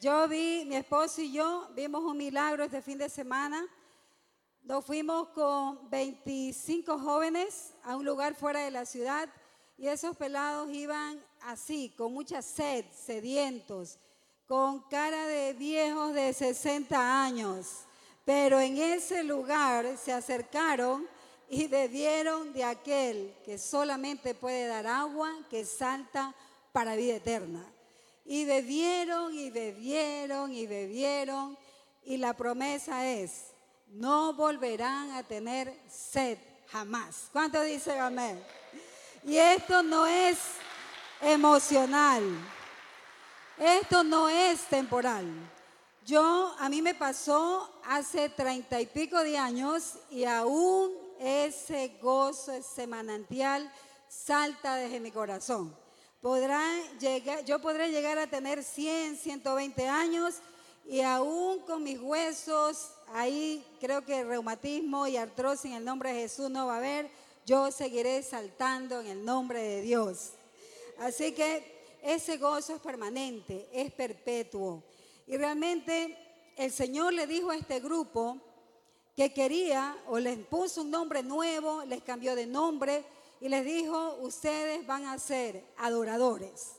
Yo vi, mi esposo y yo vimos un milagro este fin de semana. Nos fuimos con 25 jóvenes a un lugar fuera de la ciudad y esos pelados iban así, con mucha sed, sedientos, con cara de viejos de 60 años. Pero en ese lugar se acercaron y bebieron de aquel que solamente puede dar agua, que salta para vida eterna. Y bebieron y bebieron y bebieron y la promesa es, no volverán a tener sed jamás. ¿Cuánto dice amén? Y esto no es emocional. Esto no es temporal. Yo, a mí me pasó hace treinta y pico de años y aún ese gozo, ese manantial salta desde mi corazón. Podrá llegar, yo podré llegar a tener 100, 120 años y aún con mis huesos, ahí creo que reumatismo y artrosis en el nombre de Jesús no va a haber, yo seguiré saltando en el nombre de Dios. Así que ese gozo es permanente, es perpetuo. Y realmente el Señor le dijo a este grupo que quería o les puso un nombre nuevo, les cambió de nombre y les dijo, ustedes van a ser adoradores.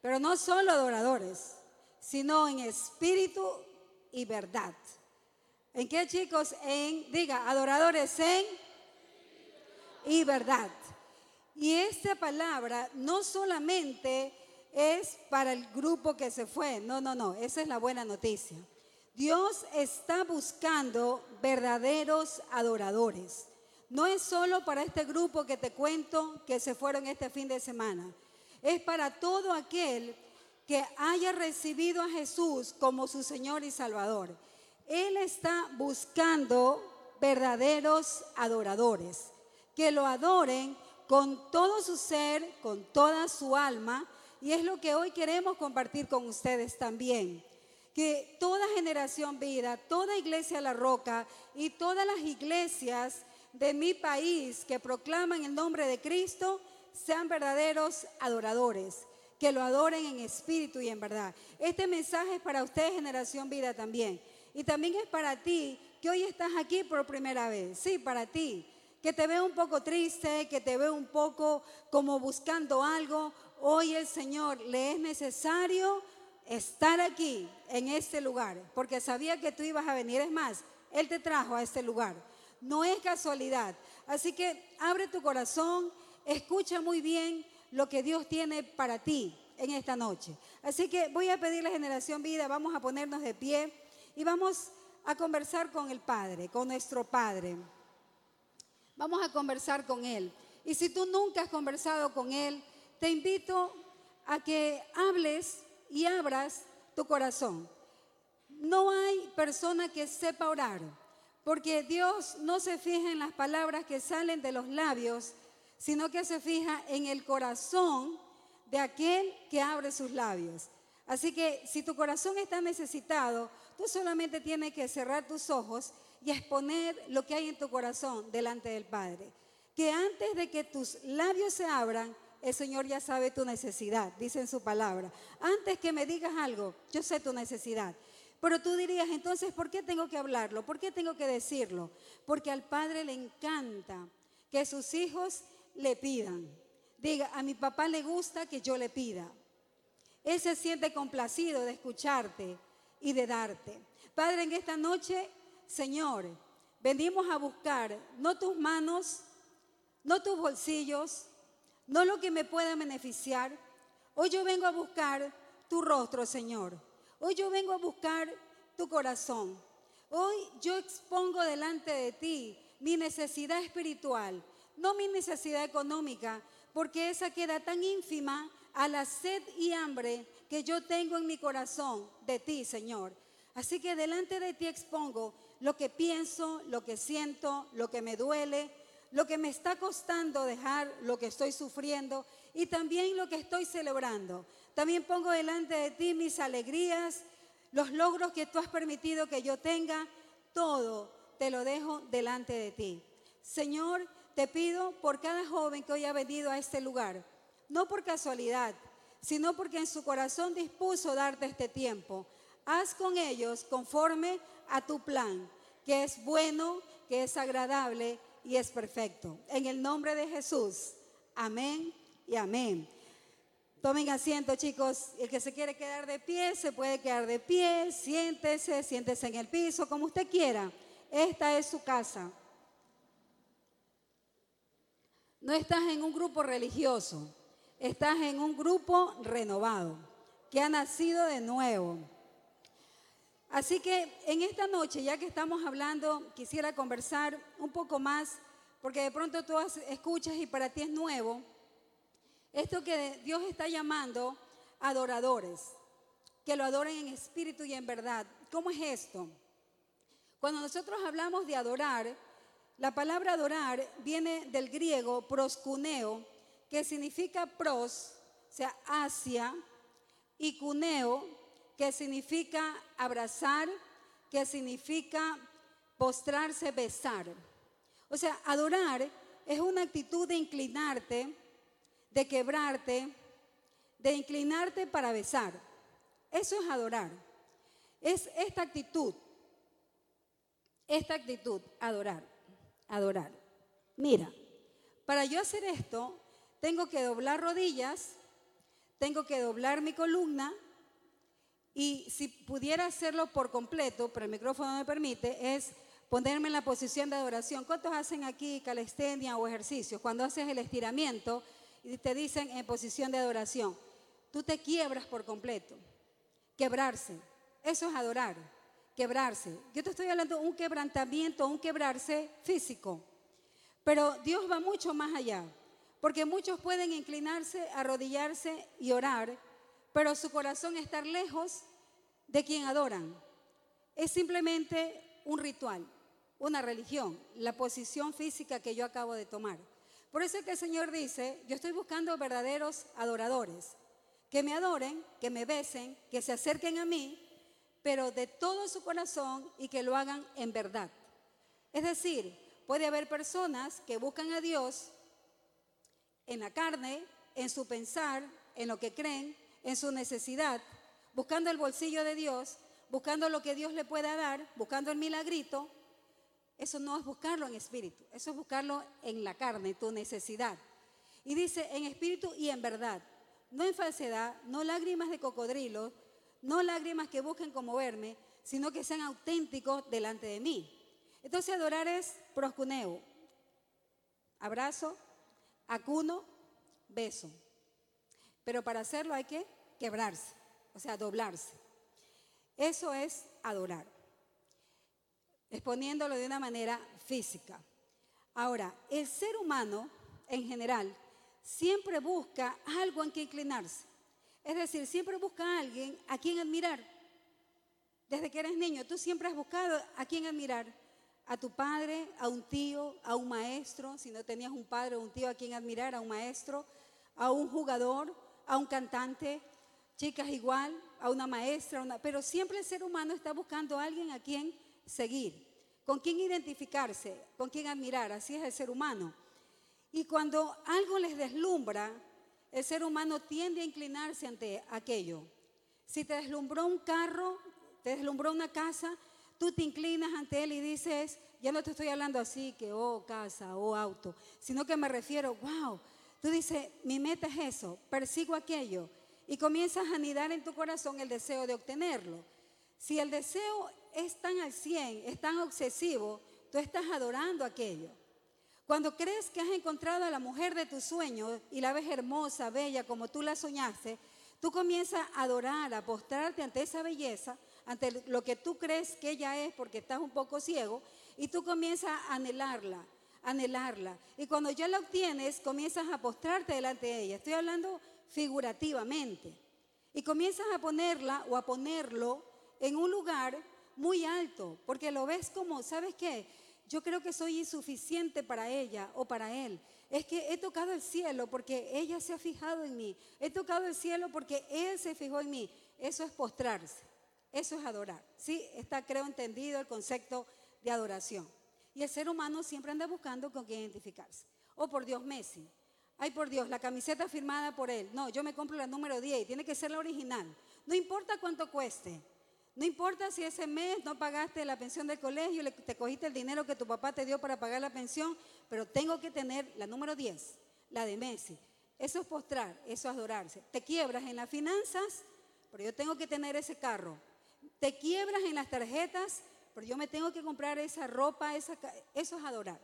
Pero no solo adoradores, sino en espíritu y verdad. ¿En qué chicos? En, diga, adoradores en y verdad. Y esta palabra no solamente es para el grupo que se fue, no, no, no, esa es la buena noticia. Dios está buscando verdaderos adoradores. No es solo para este grupo que te cuento que se fueron este fin de semana. Es para todo aquel que haya recibido a Jesús como su Señor y Salvador. Él está buscando verdaderos adoradores, que lo adoren con todo su ser, con toda su alma, y es lo que hoy queremos compartir con ustedes también. Que toda generación vida, toda iglesia La Roca y todas las iglesias de mi país que proclaman el nombre de Cristo sean verdaderos adoradores, que lo adoren en espíritu y en verdad. Este mensaje es para ustedes, generación vida también. Y también es para ti que hoy estás aquí por primera vez. Sí, para ti. Que te veo un poco triste, que te veo un poco como buscando algo. Hoy el Señor le es necesario estar aquí, en este lugar, porque sabía que tú ibas a venir. Es más, Él te trajo a este lugar no es casualidad. Así que abre tu corazón, escucha muy bien lo que Dios tiene para ti en esta noche. Así que voy a pedir la generación vida, vamos a ponernos de pie y vamos a conversar con el Padre, con nuestro Padre. Vamos a conversar con Él. Y si tú nunca has conversado con Él, te invito a que hables y abras tu corazón. No hay persona que sepa orar porque Dios no se fija en las palabras que salen de los labios, sino que se fija en el corazón de aquel que abre sus labios. Así que si tu corazón está necesitado, tú solamente tienes que cerrar tus ojos y exponer lo que hay en tu corazón delante del Padre. Que antes de que tus labios se abran, el Señor ya sabe tu necesidad, dice en su palabra. Antes que me digas algo, yo sé tu necesidad. Pero tú dirías, entonces, ¿por qué tengo que hablarlo? ¿Por qué tengo que decirlo? Porque al Padre le encanta que sus hijos le pidan. Diga, a mi papá le gusta que yo le pida. Él se siente complacido de escucharte y de darte. Padre, en esta noche, Señor, venimos a buscar no tus manos, no tus bolsillos, no lo que me pueda beneficiar. Hoy yo vengo a buscar tu rostro, Señor. Hoy yo vengo a buscar tu corazón. Hoy yo expongo delante de ti mi necesidad espiritual, no mi necesidad económica, porque esa queda tan ínfima a la sed y hambre que yo tengo en mi corazón de ti, Señor. Así que delante de ti expongo lo que pienso, lo que siento, lo que me duele, lo que me está costando dejar, lo que estoy sufriendo y también lo que estoy celebrando. También pongo delante de ti mis alegrías, los logros que tú has permitido que yo tenga, todo te lo dejo delante de ti. Señor, te pido por cada joven que hoy ha venido a este lugar, no por casualidad, sino porque en su corazón dispuso darte este tiempo. Haz con ellos conforme a tu plan, que es bueno, que es agradable y es perfecto. En el nombre de Jesús. Amén y amén. Tomen asiento, chicos. El que se quiere quedar de pie, se puede quedar de pie. Siéntese, siéntese en el piso, como usted quiera. Esta es su casa. No estás en un grupo religioso, estás en un grupo renovado, que ha nacido de nuevo. Así que en esta noche, ya que estamos hablando, quisiera conversar un poco más, porque de pronto tú escuchas y para ti es nuevo, esto que Dios está llamando adoradores, que lo adoren en espíritu y en verdad. ¿Cómo es esto? Cuando nosotros hablamos de adorar, la palabra adorar viene del griego proscuneo, que significa pros, o sea, hacia, y cuneo, que significa abrazar, que significa postrarse, besar. O sea, adorar es una actitud de inclinarte, de quebrarte, de inclinarte para besar. Eso es adorar. Es esta actitud, esta actitud, adorar adorar. Mira, para yo hacer esto, tengo que doblar rodillas, tengo que doblar mi columna y si pudiera hacerlo por completo, pero el micrófono no me permite, es ponerme en la posición de adoración. ¿Cuántos hacen aquí calistenia o ejercicios? Cuando haces el estiramiento y te dicen en posición de adoración, tú te quiebras por completo. Quebrarse, eso es adorar quebrarse. Yo te estoy hablando de un quebrantamiento, un quebrarse físico. Pero Dios va mucho más allá. Porque muchos pueden inclinarse, arrodillarse y orar, pero su corazón estar lejos de quien adoran. Es simplemente un ritual, una religión, la posición física que yo acabo de tomar. Por eso es que el Señor dice, yo estoy buscando verdaderos adoradores, que me adoren, que me besen, que se acerquen a mí pero de todo su corazón y que lo hagan en verdad. Es decir, puede haber personas que buscan a Dios en la carne, en su pensar, en lo que creen, en su necesidad, buscando el bolsillo de Dios, buscando lo que Dios le pueda dar, buscando el milagrito. Eso no es buscarlo en espíritu, eso es buscarlo en la carne, tu necesidad. Y dice en espíritu y en verdad, no en falsedad, no lágrimas de cocodrilo, no lágrimas que busquen como verme, sino que sean auténticos delante de mí. Entonces adorar es proscuneo, abrazo, acuno, beso. Pero para hacerlo hay que quebrarse, o sea, doblarse. Eso es adorar, exponiéndolo de una manera física. Ahora, el ser humano en general siempre busca algo en que inclinarse. Es decir, siempre busca a alguien a quien admirar. Desde que eres niño, tú siempre has buscado a quien admirar. A tu padre, a un tío, a un maestro, si no tenías un padre o un tío a quien admirar, a un maestro, a un jugador, a un cantante, chicas igual, a una maestra, pero siempre el ser humano está buscando a alguien a quien seguir, con quien identificarse, con quien admirar, así es el ser humano. Y cuando algo les deslumbra, el ser humano tiende a inclinarse ante aquello. Si te deslumbró un carro, te deslumbró una casa, tú te inclinas ante él y dices, ya no te estoy hablando así, que oh casa, oh auto, sino que me refiero, wow, tú dices, mi meta es eso, persigo aquello y comienzas a anidar en tu corazón el deseo de obtenerlo. Si el deseo es tan al 100, es tan obsesivo, tú estás adorando aquello. Cuando crees que has encontrado a la mujer de tus sueños y la ves hermosa, bella, como tú la soñaste, tú comienzas a adorar, a postrarte ante esa belleza, ante lo que tú crees que ella es porque estás un poco ciego, y tú comienzas a anhelarla, anhelarla. Y cuando ya la obtienes, comienzas a postrarte delante de ella. Estoy hablando figurativamente. Y comienzas a ponerla o a ponerlo en un lugar muy alto, porque lo ves como, ¿sabes qué? yo creo que soy insuficiente para ella o para él. Es que he tocado el cielo porque ella se ha fijado en mí. He tocado el cielo porque él se fijó en mí. Eso es postrarse. Eso es adorar. Sí, está creo entendido el concepto de adoración. Y el ser humano siempre anda buscando con quién identificarse. Oh, por Dios, Messi. ay por Dios, la camiseta firmada por él. No, yo me compro la número 10 y tiene que ser la original. No importa cuánto cueste. No importa si ese mes no pagaste la pensión del colegio, le- te cogiste el dinero que tu papá te dio para pagar la pensión, pero tengo que tener la número 10, la de Messi. Eso es postrar, eso es adorarse. Te quiebras en las finanzas, pero yo tengo que tener ese carro. Te quiebras en las tarjetas, pero yo me tengo que comprar esa ropa, esa eso es adorar.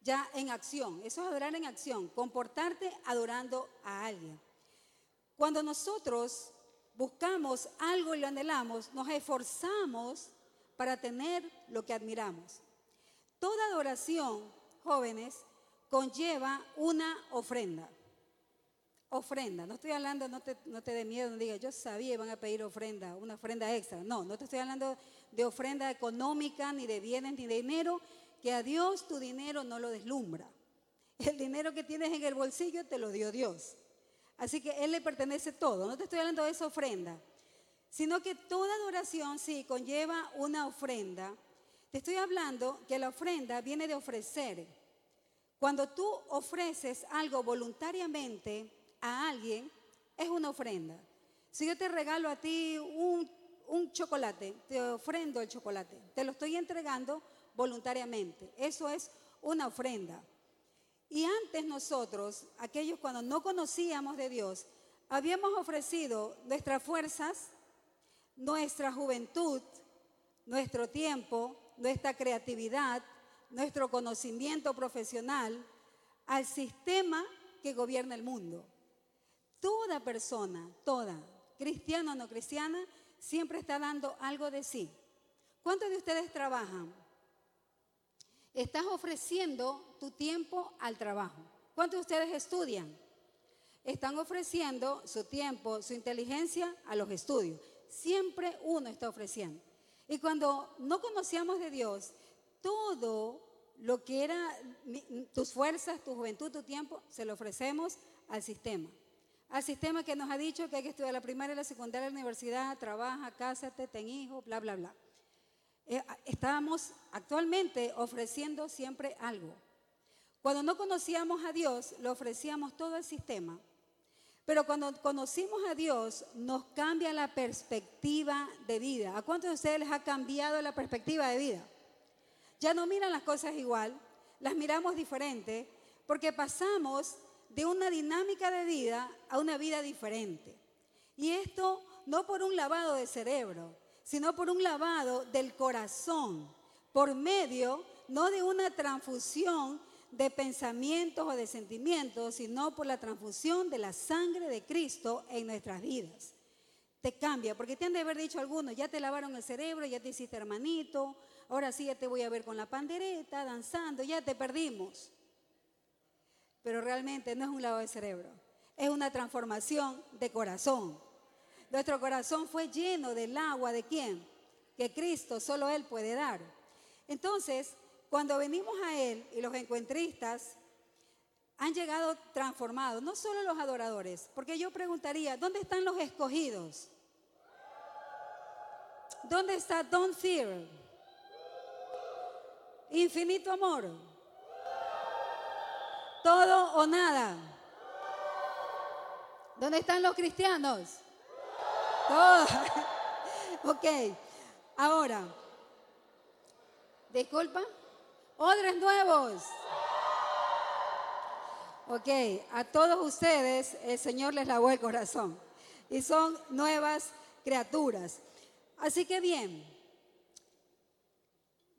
Ya en acción, eso es adorar en acción, comportarte adorando a alguien. Cuando nosotros buscamos algo y lo anhelamos, nos esforzamos para tener lo que admiramos. Toda adoración, jóvenes, conlleva una ofrenda. Ofrenda, no estoy hablando, no te, no te dé miedo, no digas, yo sabía, van a pedir ofrenda, una ofrenda extra. No, no te estoy hablando de ofrenda económica, ni de bienes, ni de dinero, que a Dios tu dinero no lo deslumbra. El dinero que tienes en el bolsillo te lo dio Dios. Así que Él le pertenece todo. No te estoy hablando de esa ofrenda, sino que toda adoración sí conlleva una ofrenda. Te estoy hablando que la ofrenda viene de ofrecer. Cuando tú ofreces algo voluntariamente a alguien, es una ofrenda. Si yo te regalo a ti un, un chocolate, te ofrendo el chocolate, te lo estoy entregando voluntariamente. Eso es una ofrenda. Y antes nosotros, aquellos cuando no conocíamos de Dios, habíamos ofrecido nuestras fuerzas, nuestra juventud, nuestro tiempo, nuestra creatividad, nuestro conocimiento profesional al sistema que gobierna el mundo. Toda persona, toda, cristiana o no cristiana, siempre está dando algo de sí. ¿Cuántos de ustedes trabajan? Estás ofreciendo tu tiempo al trabajo. ¿Cuántos de ustedes estudian? Están ofreciendo su tiempo, su inteligencia a los estudios. Siempre uno está ofreciendo. Y cuando no conocíamos de Dios, todo lo que era tus fuerzas, tu juventud, tu tiempo, se lo ofrecemos al sistema. Al sistema que nos ha dicho que hay que estudiar la primaria, la secundaria, la universidad, trabaja, cásate, ten hijos, bla, bla, bla. Eh, estábamos actualmente ofreciendo siempre algo. Cuando no conocíamos a Dios, le ofrecíamos todo el sistema. Pero cuando conocimos a Dios, nos cambia la perspectiva de vida. ¿A cuántos de ustedes les ha cambiado la perspectiva de vida? Ya no miran las cosas igual, las miramos diferente, porque pasamos de una dinámica de vida a una vida diferente. Y esto no por un lavado de cerebro, sino por un lavado del corazón, por medio no de una transfusión de pensamientos o de sentimientos, sino por la transfusión de la sangre de Cristo en nuestras vidas. Te cambia, porque te han de haber dicho algunos, ya te lavaron el cerebro, ya te hiciste hermanito, ahora sí ya te voy a ver con la pandereta, danzando, ya te perdimos. Pero realmente no es un lavado de cerebro, es una transformación de corazón. Nuestro corazón fue lleno del agua de quién? Que Cristo, solo Él puede dar. Entonces, cuando venimos a Él y los encuentristas han llegado transformados, no solo los adoradores, porque yo preguntaría, ¿dónde están los escogidos? ¿Dónde está Don't Fear? Infinito amor. Todo o nada. ¿Dónde están los cristianos? Todos. ok. Ahora, disculpa. Odres nuevos. Ok, a todos ustedes el Señor les lavó el corazón y son nuevas criaturas. Así que bien,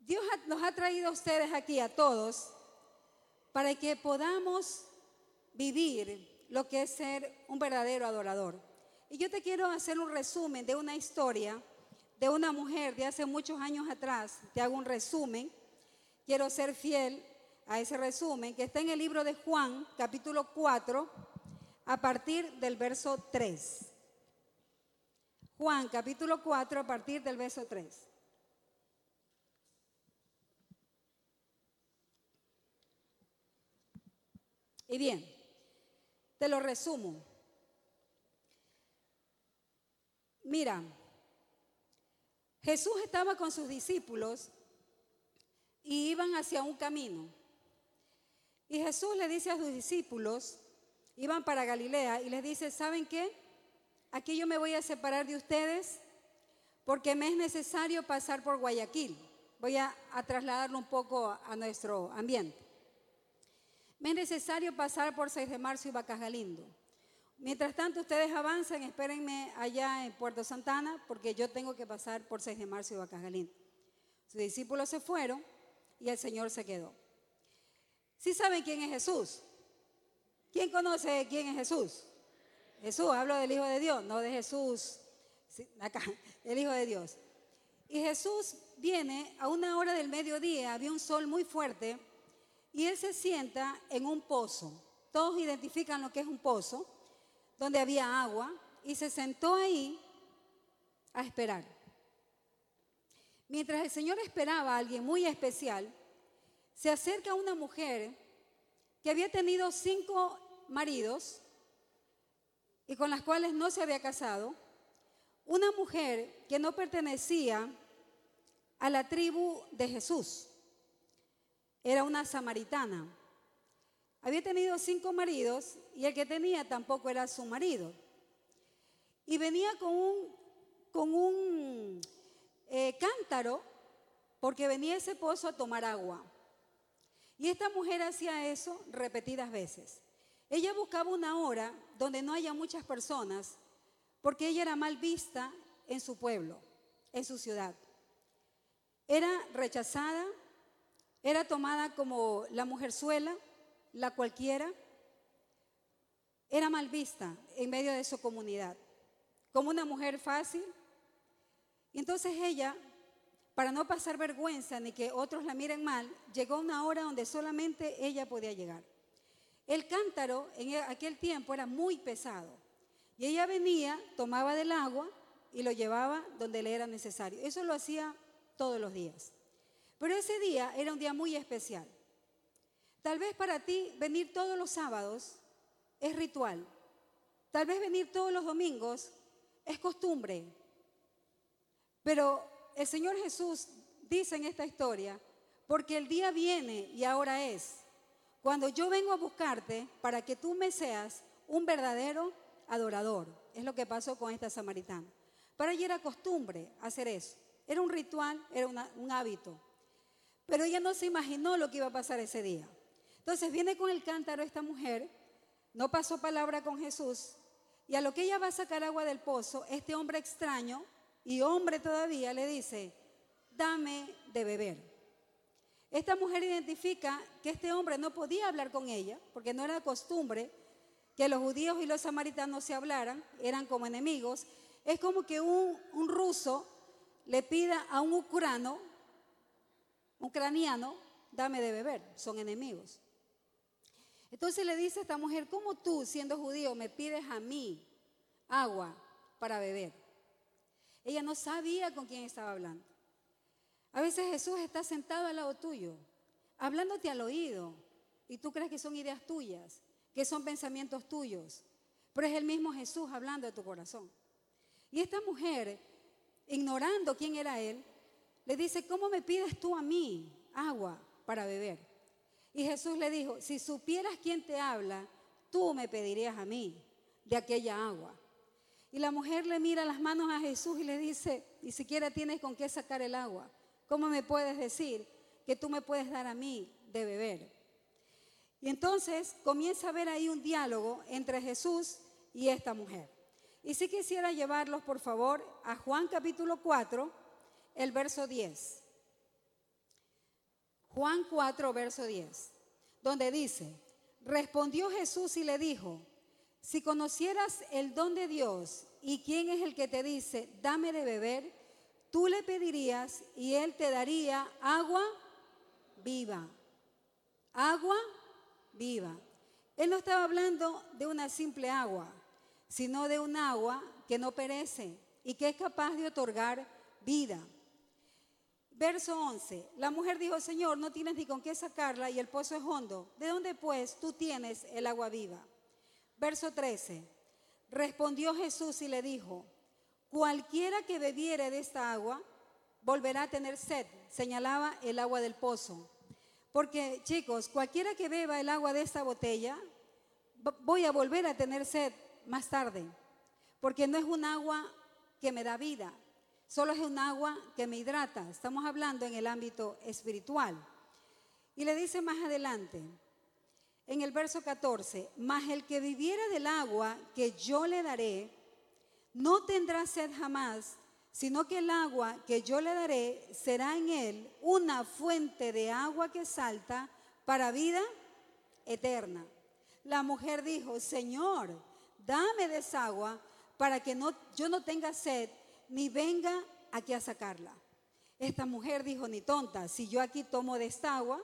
Dios nos ha traído a ustedes aquí, a todos, para que podamos vivir lo que es ser un verdadero adorador. Y yo te quiero hacer un resumen de una historia de una mujer de hace muchos años atrás. Te hago un resumen. Quiero ser fiel a ese resumen que está en el libro de Juan, capítulo 4, a partir del verso 3. Juan, capítulo 4, a partir del verso 3. Y bien, te lo resumo. Mira, Jesús estaba con sus discípulos y iban hacia un camino. Y Jesús le dice a sus discípulos, iban para Galilea, y les dice, ¿saben qué? Aquí yo me voy a separar de ustedes porque me es necesario pasar por Guayaquil. Voy a, trasladarlo un poco a, nuestro ambiente. Me es necesario pasar por 6 de marzo y Vacas Galindo. Mientras tanto, ustedes avanzan, espérenme allá en Puerto Santana, porque yo tengo que pasar por 6 de marzo y Vacas Galindo. Sus discípulos se fueron y el Señor se quedó. ¿Sí saben quién es Jesús? ¿Quién conoce quién es Jesús? Jesús, hablo del Hijo de Dios, no de Jesús, acá, el Hijo de Dios. Y Jesús viene a una hora del mediodía, había un sol muy fuerte, y él se sienta en un pozo. Todos identifican lo que es un pozo, donde había agua, y se sentó ahí a esperar. Mientras el Señor esperaba a alguien muy especial, se acerca una mujer que había tenido cinco maridos y con las cuales no se había casado, una mujer que no pertenecía a la tribu de Jesús, era una samaritana. Había tenido cinco maridos y el que tenía tampoco era su marido. Y venía con un, con un eh, cántaro porque venía ese pozo a tomar agua. Y esta mujer hacía eso repetidas veces. Ella buscaba una hora donde no haya muchas personas porque ella era mal vista en su pueblo, en su ciudad. Era rechazada, era tomada como la mujerzuela, la cualquiera. Era mal vista en medio de su comunidad, como una mujer fácil. Y entonces ella para no pasar vergüenza ni que otros la miren mal, llegó una hora donde solamente ella podía llegar. El cántaro en e, aquel tiempo era muy pesado y ella venía, tomaba del agua y lo llevaba donde le era necesario. Eso lo hacía todos los días. Pero ese día era un día muy especial. Tal vez para ti venir todos los sábados es ritual. Tal vez venir todos los domingos es costumbre. Pero el Señor Jesús dice en esta historia, porque el día viene y ahora es, cuando yo vengo a buscarte para que tú me seas un verdadero adorador. Es lo que pasó con esta samaritana. Para ella era costumbre hacer eso. Era un ritual, era un hábito. Pero ella no se imaginó lo que iba a pasar ese día. Entonces viene con el cántaro esta mujer, no pasó palabra con Jesús, y a lo que ella va a sacar agua del pozo, este hombre extraño y hombre todavía le dice, dame de beber. Esta mujer identifica que este hombre no podía hablar con ella, porque no era costumbre que los judíos y los samaritanos se hablaran, eran como enemigos. Es como que un, ruso le pida a un ucrano, ucraniano, dame de beber, son enemigos. Entonces le dice a esta mujer, ¿cómo tú, siendo judío, me pides a mí agua para beber? Ella no sabía con quién estaba hablando. A veces Jesús está sentado al lado tuyo, hablándote al oído, y tú crees que son ideas tuyas, que son pensamientos tuyos, pero es el mismo Jesús hablando de tu corazón. Y esta mujer, ignorando quién era él, le dice, ¿cómo me pides tú a mí agua para beber? Y Jesús le dijo, si supieras quién te habla, tú me pedirías a mí de aquella agua. Y la mujer le mira las manos a Jesús y le dice, ni siquiera tienes con qué sacar el agua. ¿Cómo me puedes decir que tú me puedes dar a mí de beber? Y entonces comienza a haber ahí un diálogo entre Jesús y esta mujer. Y si quisiera llevarlos, por favor, a Juan capítulo 4, el verso 10. Juan 4, verso 10, donde dice, respondió Jesús y le dijo, si conocieras el don de Dios y quién es el que te dice, dame de beber, tú le pedirías y él te daría agua viva. Agua viva. Él no estaba hablando de una simple agua, sino de un agua que no perece y que es capaz de otorgar vida. Verso 11. La mujer dijo, Señor, no tienes ni con qué sacarla y el pozo es hondo. ¿De dónde pues tú tienes el agua viva? Verso 13. Respondió Jesús y le dijo, cualquiera que bebiere de esta agua volverá a tener sed, señalaba el agua del pozo, Porque chicos, cualquiera que beba el agua de esta botella, voy a volver a tener sed más tarde. Porque no es un agua que me da vida, solo es un agua que me hidrata. Estamos hablando en el ámbito espiritual. Y le dice más adelante, en el verso 14, mas el que viviera del agua que yo le daré, no tendrá sed jamás, sino que el agua que yo le daré será en él una fuente de agua que salta para vida eterna. La mujer dijo, Señor, dame de esa agua para que no, yo no tenga sed ni venga aquí a sacarla. Esta mujer dijo, ni tonta, si yo aquí tomo de esta agua,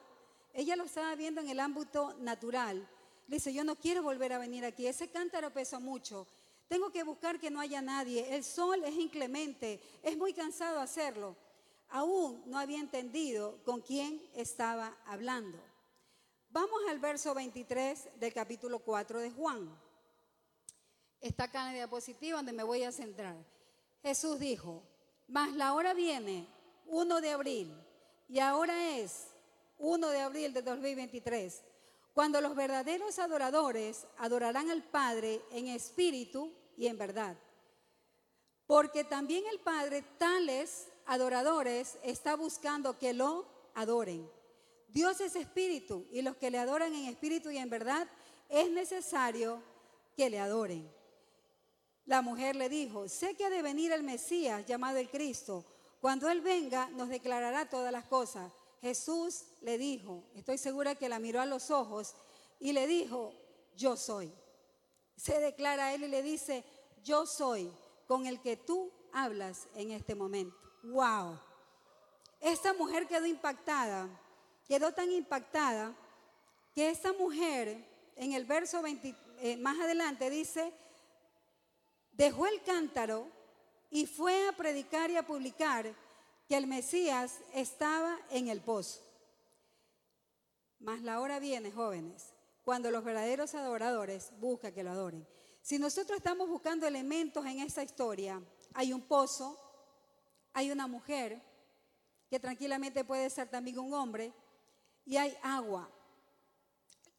ella lo estaba viendo en el ámbito natural. Dice, yo no quiero volver a venir aquí, ese cántaro pesa mucho, tengo que buscar que no haya nadie, el sol es inclemente, es muy cansado hacerlo. Aún no había entendido con quién estaba hablando. Vamos al verso 23 del capítulo 4 de Juan. Está acá en la diapositiva donde me voy a centrar. Jesús dijo, mas la hora viene, 1 de abril, y ahora es 1 de abril de 2023, cuando los verdaderos adoradores adorarán al Padre en espíritu y en verdad. Porque también el Padre tales adoradores está buscando que lo adoren. Dios es espíritu y los que le adoran en espíritu y en verdad es necesario que le adoren. La mujer le dijo, sé que ha de venir el Mesías llamado el Cristo. Cuando Él venga nos declarará todas las cosas. Jesús le dijo, estoy segura que la miró a los ojos y le dijo, yo soy. Se declara a él y le dice, yo soy con el que tú hablas en este momento. Wow. Esta mujer quedó impactada, quedó tan impactada que esta mujer en el verso 20, eh, más adelante dice, dejó el cántaro y fue a predicar y a publicar que el Mesías estaba en el pozo. Mas la hora viene, jóvenes, cuando los verdaderos adoradores buscan que lo adoren. Si nosotros estamos buscando elementos en esta historia, hay un pozo, hay una mujer, que tranquilamente puede ser también un hombre, y hay agua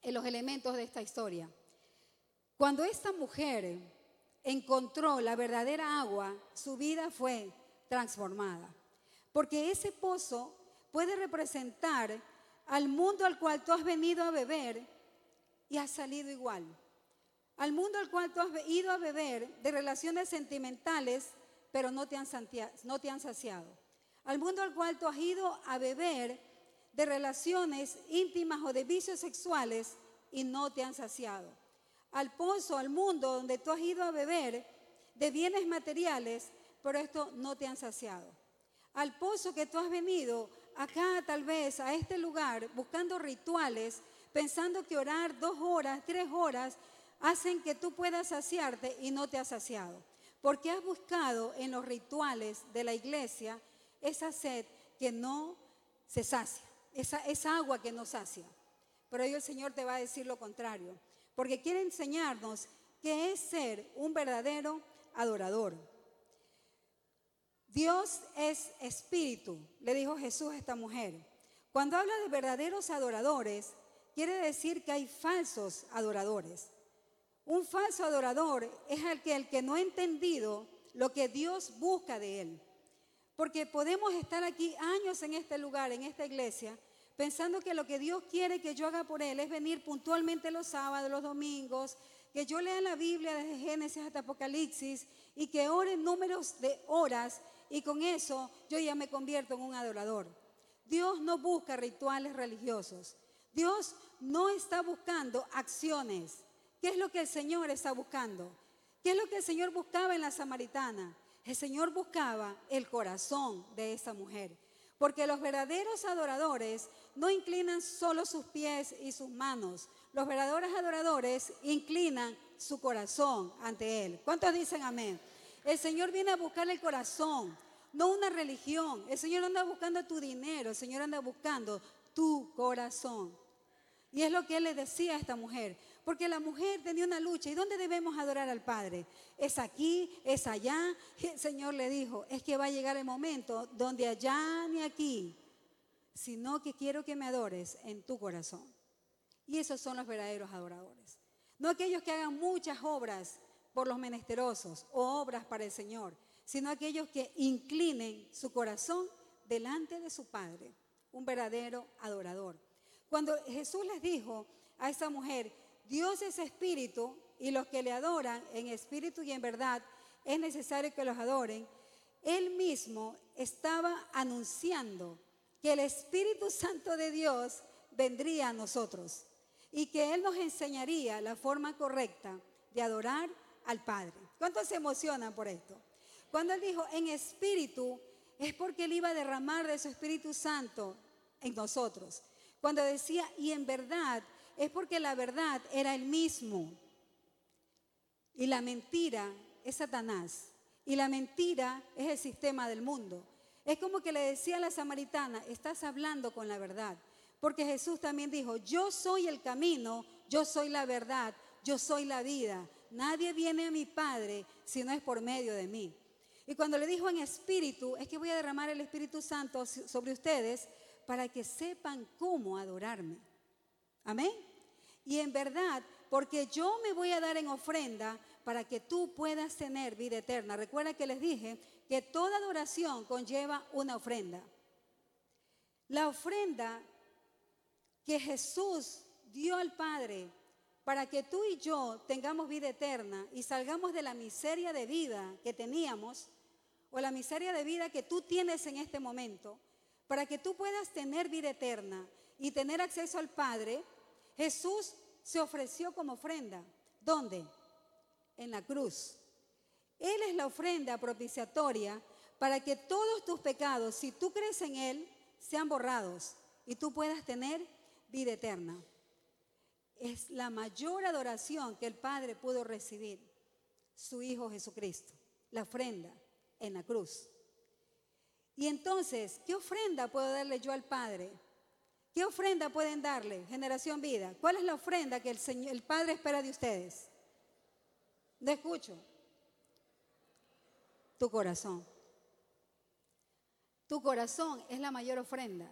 en los elementos de esta historia. Cuando esta mujer encontró la verdadera agua, su vida fue transformada. Porque ese pozo puede representar al mundo al cual tú has venido a beber y has salido igual. Al mundo al cual tú has ido a beber de relaciones sentimentales, pero no te han, no te han saciado. Al mundo al cual tú has ido a beber de relaciones íntimas o de vicios sexuales y no te han saciado. Al pozo, al mundo donde tú has ido a beber de bienes materiales, pero esto no te han saciado al pozo que tú has venido, acá tal vez, a este lugar, buscando rituales, pensando que orar dos horas, tres horas, hacen que tú puedas saciarte y no te has saciado. Porque has buscado en los rituales de la iglesia esa sed que no se sacia, esa, esa agua que no sacia. Pero hoy el Señor te va a decir lo contrario, porque quiere enseñarnos que es ser un verdadero adorador. Dios es espíritu, le dijo Jesús a esta mujer. Cuando habla de verdaderos adoradores, quiere decir que hay falsos adoradores. Un falso adorador es el que, el que no ha entendido lo que Dios busca de él. Porque podemos estar aquí años en este lugar, en esta iglesia, pensando que lo que Dios quiere que yo haga por él es venir puntualmente los sábados, los domingos, que yo lea la Biblia desde Génesis hasta Apocalipsis y que ore números de horas y con eso yo ya me convierto en un adorador. Dios no busca rituales religiosos. Dios no está buscando acciones. ¿Qué es lo que el Señor está buscando? ¿Qué es lo que el Señor buscaba en la samaritana? El Señor buscaba el corazón de esa mujer. Porque los verdaderos adoradores no inclinan solo sus pies y sus manos. Los verdaderos adoradores inclinan su corazón ante Él. ¿Cuántos dicen amén? El Señor viene a buscar el corazón, no una religión. El Señor anda buscando tu dinero, el Señor anda buscando tu corazón. Y es lo que Él le decía a esta mujer. Porque la mujer tenía una lucha. ¿Y dónde debemos adorar al Padre? ¿Es aquí? ¿Es allá? El Señor le dijo, es que va a llegar el momento donde allá ni aquí sino que quiero que me adores en tu corazón. Y esos son los verdaderos adoradores. No aquellos que hagan muchas obras por los menesterosos o obras para el Señor, sino aquellos que inclinen su corazón delante de su Padre, un verdadero adorador. Cuando Jesús les dijo a esa mujer, Dios es espíritu y los que le adoran en espíritu y en verdad es necesario que los adoren, él mismo estaba anunciando que el Espíritu Santo de Dios vendría a nosotros y que Él nos enseñaría la forma correcta de adorar al Padre. ¿Cuántos se emocionan por esto? Cuando Él dijo en espíritu, es porque Él iba a derramar de su Espíritu Santo en nosotros. Cuando decía y en verdad, es porque la verdad era el mismo. Y la mentira es Satanás. Y la mentira es el sistema del mundo. Es como que le decía a la samaritana, estás hablando con la verdad. Porque Jesús también dijo, yo soy el camino, yo soy la verdad, yo soy la vida. Nadie viene a mi Padre si no es por medio de mí. Y cuando le dijo en espíritu, es que voy a derramar el Espíritu Santo sobre ustedes para que sepan cómo adorarme. Amén. Y en verdad, porque yo me voy a dar en ofrenda para que tú puedas tener vida eterna. Recuerda que les dije que toda adoración conlleva una ofrenda. La ofrenda que Jesús dio al Padre para que tú y yo tengamos vida eterna y salgamos de la miseria de vida que teníamos o la miseria de vida que tú tienes en este momento, para que tú puedas tener vida eterna y tener acceso al Padre, Jesús se ofreció como ofrenda. ¿Dónde? En la cruz. Él es la ofrenda propiciatoria para que todos tus pecados, si tú crees en Él, sean borrados y tú puedas tener vida eterna. Es la mayor adoración que el Padre pudo recibir, su Hijo Jesucristo, la ofrenda en la cruz. Y entonces, ¿qué ofrenda puedo darle yo al Padre? ¿Qué ofrenda pueden darle, generación vida? ¿Cuál es la ofrenda que el, Señor, el Padre espera de ustedes? No escucho. Tu corazón. Tu corazón es la mayor ofrenda.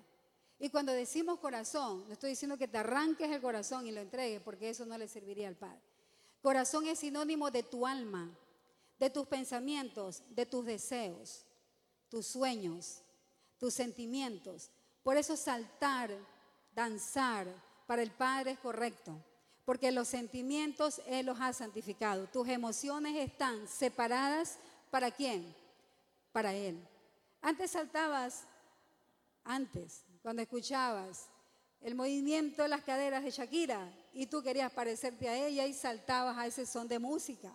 Y cuando decimos corazón, no estoy diciendo que te arranques el corazón y lo entregues, porque eso no le serviría al Padre. Corazón es sinónimo de tu alma, de tus pensamientos, de tus deseos, tus sueños, tus sentimientos. Por eso saltar, danzar para el Padre es correcto, porque los sentimientos Él los ha santificado. Tus emociones están separadas para quién? Para Él. Antes saltabas, antes, cuando escuchabas el movimiento de las caderas de Shakira y tú querías parecerte a ella y saltabas a ese son de música.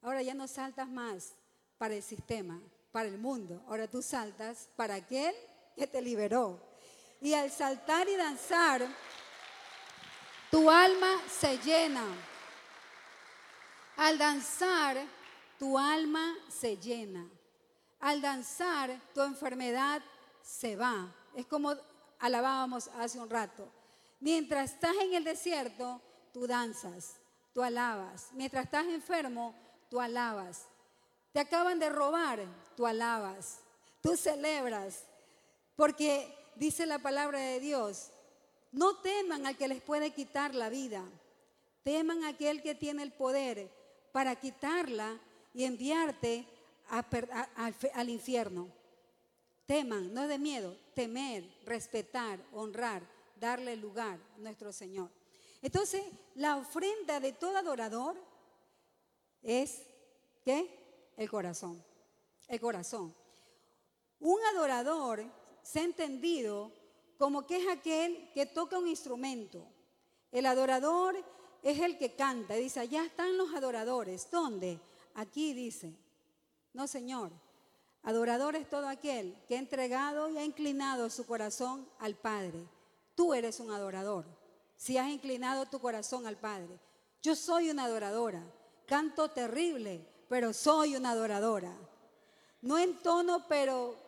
Ahora ya no saltas más para el sistema, para el mundo. Ahora tú saltas para aquel que te liberó. Y al saltar y danzar, tu alma se llena. Al danzar, tu alma se llena. Al danzar, tu enfermedad se va. Es como alabábamos hace un rato. Mientras estás en el desierto, tú danzas, tú alabas. Mientras estás enfermo, tú alabas. Te acaban de robar, tú alabas. Tú celebras. Porque dice la palabra de Dios, no teman al que les puede quitar la vida. Teman a aquel que tiene el poder para quitarla y enviarte al infierno. Teman, no de miedo, temer, respetar, honrar, darle lugar a nuestro Señor. Entonces, la ofrenda de todo adorador es, ¿qué? El corazón. El corazón. Un adorador se ha entendido como que es aquel que toca un instrumento. El adorador es el que canta. Dice, allá están los adoradores. ¿Dónde? Aquí dice. No, Señor. Adorador es todo aquel que ha entregado y ha inclinado su corazón al Padre. Tú eres un adorador. Si has inclinado tu corazón al Padre. Yo soy una adoradora. Canto terrible, pero soy una adoradora. No en tono, pero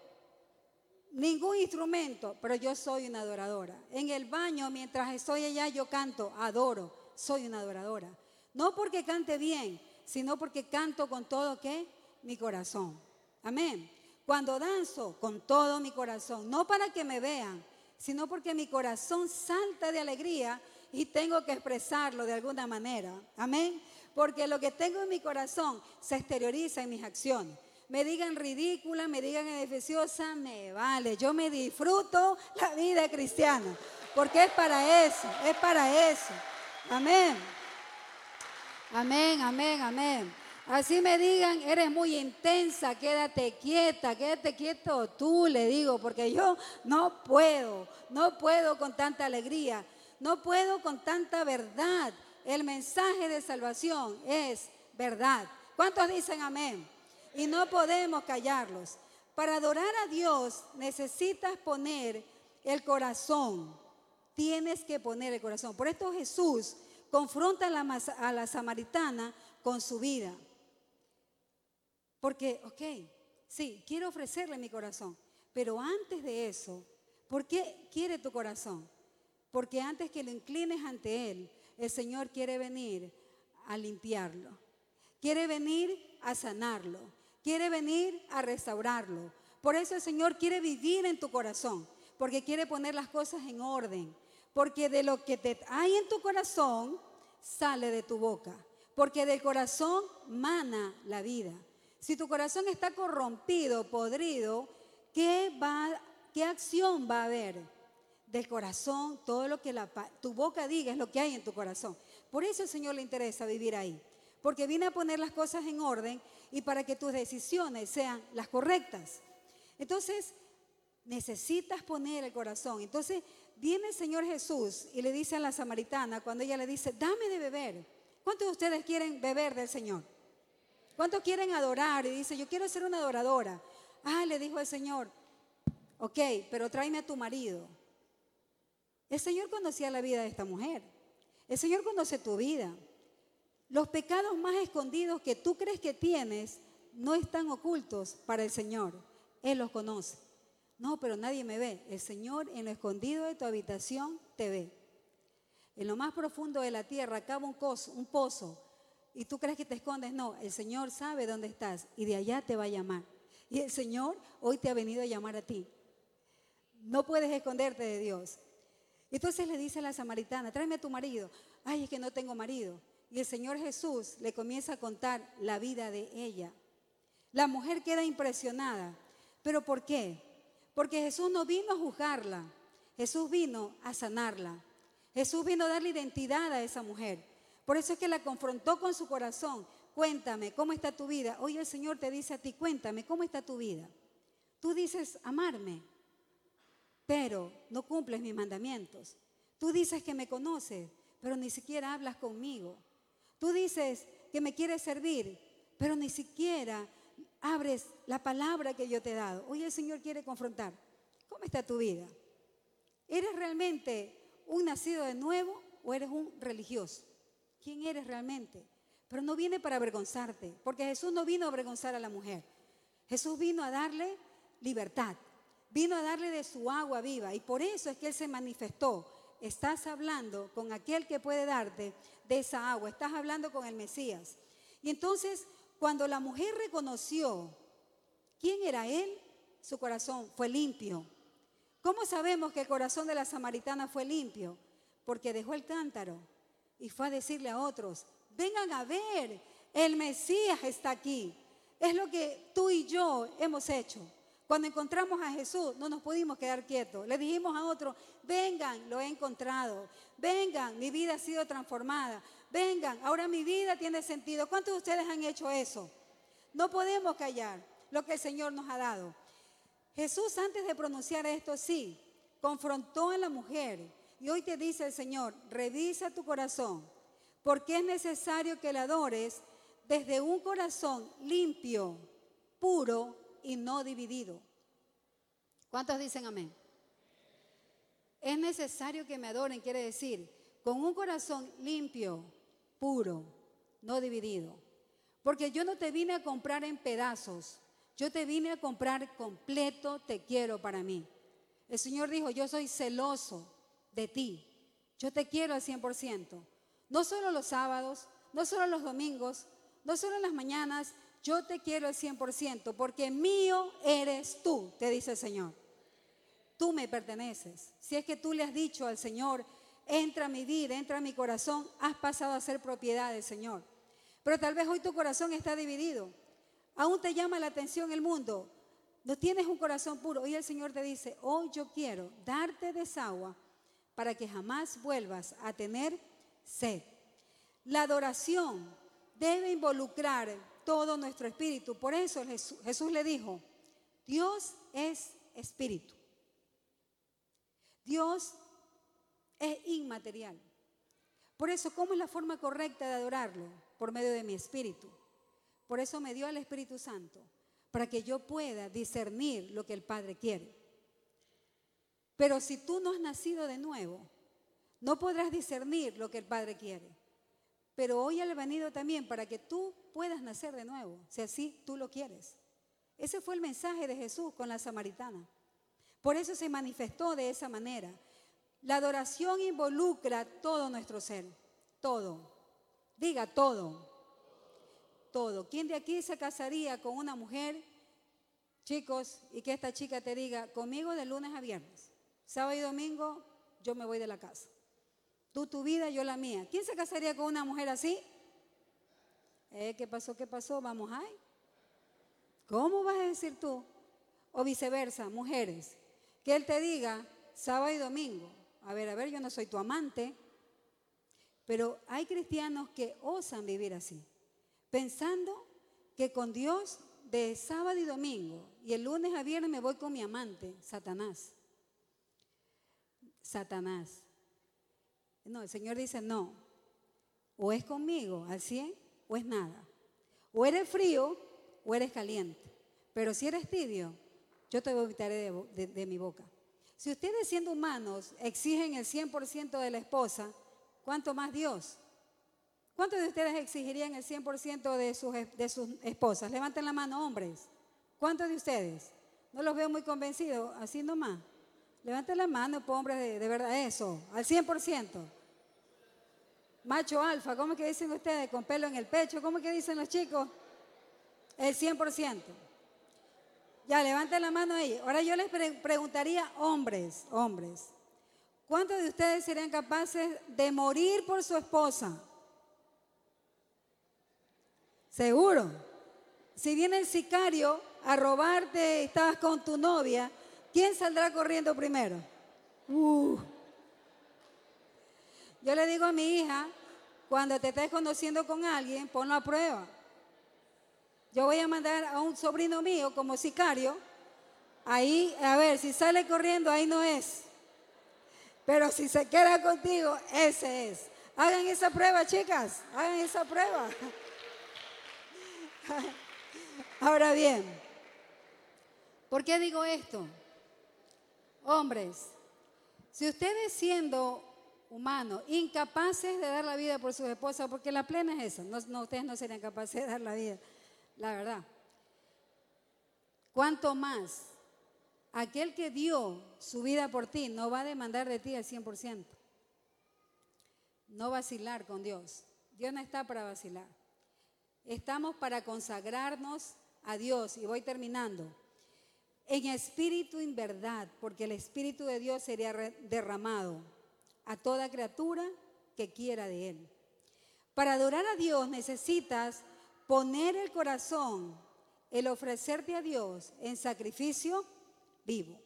ningún instrumento, pero yo soy una adoradora. En el baño, mientras estoy allá, yo canto, adoro, soy una adoradora. No porque cante bien, sino porque canto con todo que mi corazón. Amén. Cuando danzo con todo mi corazón, no para que me vean, sino porque mi corazón salta de alegría y tengo que expresarlo de alguna manera. Amén. Porque lo que tengo en mi corazón se exterioriza en mis acciones. Me digan ridícula, me digan edificiosa, me vale. Yo me disfruto la vida cristiana. Porque es para eso, es para eso. Amén. Amén, amén, amén. Así me digan, eres muy intensa, quédate quieta, quédate quieto tú, le digo, porque yo no puedo, no puedo con tanta alegría, no puedo con tanta verdad. El mensaje de salvación es verdad. ¿Cuántos dicen amén? Y no podemos callarlos. Para adorar a Dios necesitas poner el corazón. Tienes que poner el corazón. Por esto Jesús confronta a la, a la samaritana con su vida. Porque, ok, sí, quiero ofrecerle mi corazón, pero antes de eso, ¿por qué quiere tu corazón? Porque antes que lo inclines ante Él, el Señor quiere venir a limpiarlo, quiere venir a sanarlo, quiere venir a restaurarlo. Por eso el Señor quiere vivir en tu corazón, porque quiere poner las cosas en orden, porque de lo que te hay en tu corazón sale de tu boca, porque del corazón mana la vida. Si tu corazón está corrompido, podrido, ¿qué, va, qué acción va a haber? Del corazón, todo lo que tu boca diga es lo que hay en tu corazón. Por eso el Señor le interesa vivir ahí. Porque viene a poner las cosas en orden y para que tus decisiones sean las correctas. Entonces, necesitas poner el corazón. Entonces, viene el Señor Jesús y le dice a la samaritana, cuando ella le dice, dame de beber. ¿Cuántos de ustedes quieren beber del Señor? ¿Cuántos quieren adorar? Y dice, yo quiero ser una adoradora. Ah, le dijo el Señor, ok, pero tráeme a tu marido. El Señor conocía la vida de esta mujer. El Señor conoce tu vida. Los pecados más escondidos que tú crees que tienes no están ocultos para el Señor. Él los conoce. No, pero nadie me ve. El Señor en lo escondido de tu habitación te ve. En lo más profundo de la tierra acaba un, un pozo y tú crees que te escondes. No, el Señor sabe dónde estás y de allá te va a llamar. Y el Señor hoy te ha venido a llamar a ti. No puedes esconderte de Dios. Entonces le dice a la samaritana, tráeme a tu marido. Ay, es que no tengo marido. Y el Señor Jesús le comienza a contar la vida de ella. La mujer queda impresionada. ¿Pero por qué? Porque Jesús no vino a juzgarla. Jesús vino a sanarla. Jesús vino a darle identidad a esa mujer. Por eso es que la confrontó con su corazón. Cuéntame, ¿cómo está tu vida? Hoy el Señor te dice a ti, cuéntame, ¿cómo está tu vida? Tú dices amarme, pero no cumples mis mandamientos. Tú dices que me conoces, pero ni siquiera hablas conmigo. Tú dices que me quieres servir, pero ni siquiera abres la palabra que yo te he dado. Hoy el Señor quiere confrontar. ¿Cómo está tu vida? ¿Eres realmente un nacido de nuevo o eres un religioso? quién eres realmente. Pero no viene para avergonzarte, porque Jesús no vino a avergonzar a la mujer. Jesús vino a darle libertad, vino a darle de su agua viva y por eso es que Él se manifestó. Estás hablando con aquel que puede darte de esa agua, estás hablando con el Mesías. Y entonces, cuando la mujer reconoció quién era Él, su corazón fue limpio. ¿Cómo sabemos que el corazón de la samaritana fue limpio? Porque dejó el cántaro y fue a decirle a otros, vengan a ver, el Mesías está aquí. Es lo que tú y yo hemos hecho. Cuando encontramos a Jesús, no nos pudimos quedar quietos. Le dijimos a otros, vengan, lo he encontrado. Vengan, mi vida ha sido transformada. Vengan, ahora mi vida tiene sentido. ¿Cuántos de ustedes han hecho eso? No podemos callar lo que el Señor nos ha dado. Jesús antes de pronunciar esto, sí, confrontó a la mujer y hoy te dice el Señor, revisa tu corazón, porque es necesario que le adores desde un corazón limpio, puro y no dividido. ¿Cuántos dicen amén? Es necesario que me adoren, quiere decir, con un corazón limpio, puro, no dividido. Porque yo no te vine a comprar en pedazos, yo te vine a comprar completo, te quiero para mí. El Señor dijo, yo soy celoso de ti. Yo te quiero al 100%. No solo los sábados, no solo los domingos, no solo en las mañanas, yo te quiero al 100% porque mío eres tú, te dice el Señor. Tú me perteneces. Si es que tú le has dicho al Señor, entra a mi vida, entra a mi corazón, has pasado a ser propiedad del Señor. Pero tal vez hoy tu corazón está dividido. Aún te llama la atención el mundo. No tienes un corazón puro. Hoy el Señor te dice, hoy yo quiero darte desagua para que jamás vuelvas a tener sed. La adoración debe involucrar todo nuestro espíritu. Por eso Jesús, le dijo, Dios es espíritu. Dios es inmaterial. Por eso, ¿cómo es la forma correcta de adorarlo? Por medio de mi espíritu. Por eso me dio al Espíritu Santo, para que yo pueda discernir lo que el Padre quiere. Pero si tú no has nacido de nuevo, no podrás discernir lo que el Padre quiere. Pero hoy ha venido también para que tú puedas nacer de nuevo, si así tú lo quieres. Ese fue el mensaje de Jesús con la samaritana. Por eso se manifestó de esa manera. La adoración involucra todo nuestro ser, todo. Diga todo. Todo. ¿Quién de aquí se casaría con una mujer, chicos, y que esta chica te diga, conmigo de lunes a viernes, sábado y domingo, yo me voy de la casa? Tú tu vida, yo la mía. ¿Quién se casaría con una mujer así? Eh, ¿Qué pasó? ¿Qué pasó? Vamos ahí. ¿Cómo vas a decir tú? O viceversa, mujeres, que él te diga sábado y domingo, a ver, a ver, yo no soy tu amante, pero hay cristianos que osan vivir así, pensando que con Dios de sábado y domingo y el lunes a viernes me voy con mi amante, Satanás. Satanás. No, el Señor dice, no, o es conmigo al 100 o es nada. O eres frío o eres caliente. Pero si eres tibio, yo te vomitaré de mi boca. Si ustedes siendo humanos exigen el 100% de la esposa, ¿cuánto más Dios? ¿Cuántos de ustedes exigirían el 100% de sus, de sus esposas? Levanten la mano, hombres. ¿Cuántos de ustedes? No los veo muy convencidos, así nomás. Levanten la mano, pues, hombres, de, de verdad, eso, al 100%. Macho alfa, ¿cómo que dicen ustedes? Con pelo en el pecho, ¿cómo que dicen los chicos? El 100%. Ya, levanten la mano ahí. Ahora yo les preguntaría, hombres, hombres, ¿cuántos de ustedes serían capaces de morir por su esposa? Seguro. Si viene el sicario a robarte, estabas con tu novia, ¿quién saldrá corriendo primero? Uh. Yo le digo a mi hija, cuando te estés conociendo con alguien, ponlo a prueba. Yo voy a mandar a un sobrino mío como sicario. Ahí, a ver, si sale corriendo, ahí no es. Pero si se queda contigo, ese es. Hagan esa prueba, chicas. Hagan esa prueba. Ahora bien, ¿por qué digo esto? Hombres, si ustedes siendo humanos, incapaces de dar la vida por sus esposas, porque la plena es esa, no, ustedes no serían capaces de dar la vida la verdad. ¿Cuánto más? Aquel que dio su vida por ti no va a demandar de ti al 100%. No vacilar con Dios. Dios no está para vacilar. Estamos para consagrarnos a Dios. Y voy terminando. En espíritu y en verdad, porque el Espíritu de Dios sería derramado a toda criatura que quiera de Él. Para adorar a Dios necesitas poner el corazón, el ofrecerte a Dios en sacrificio vivo.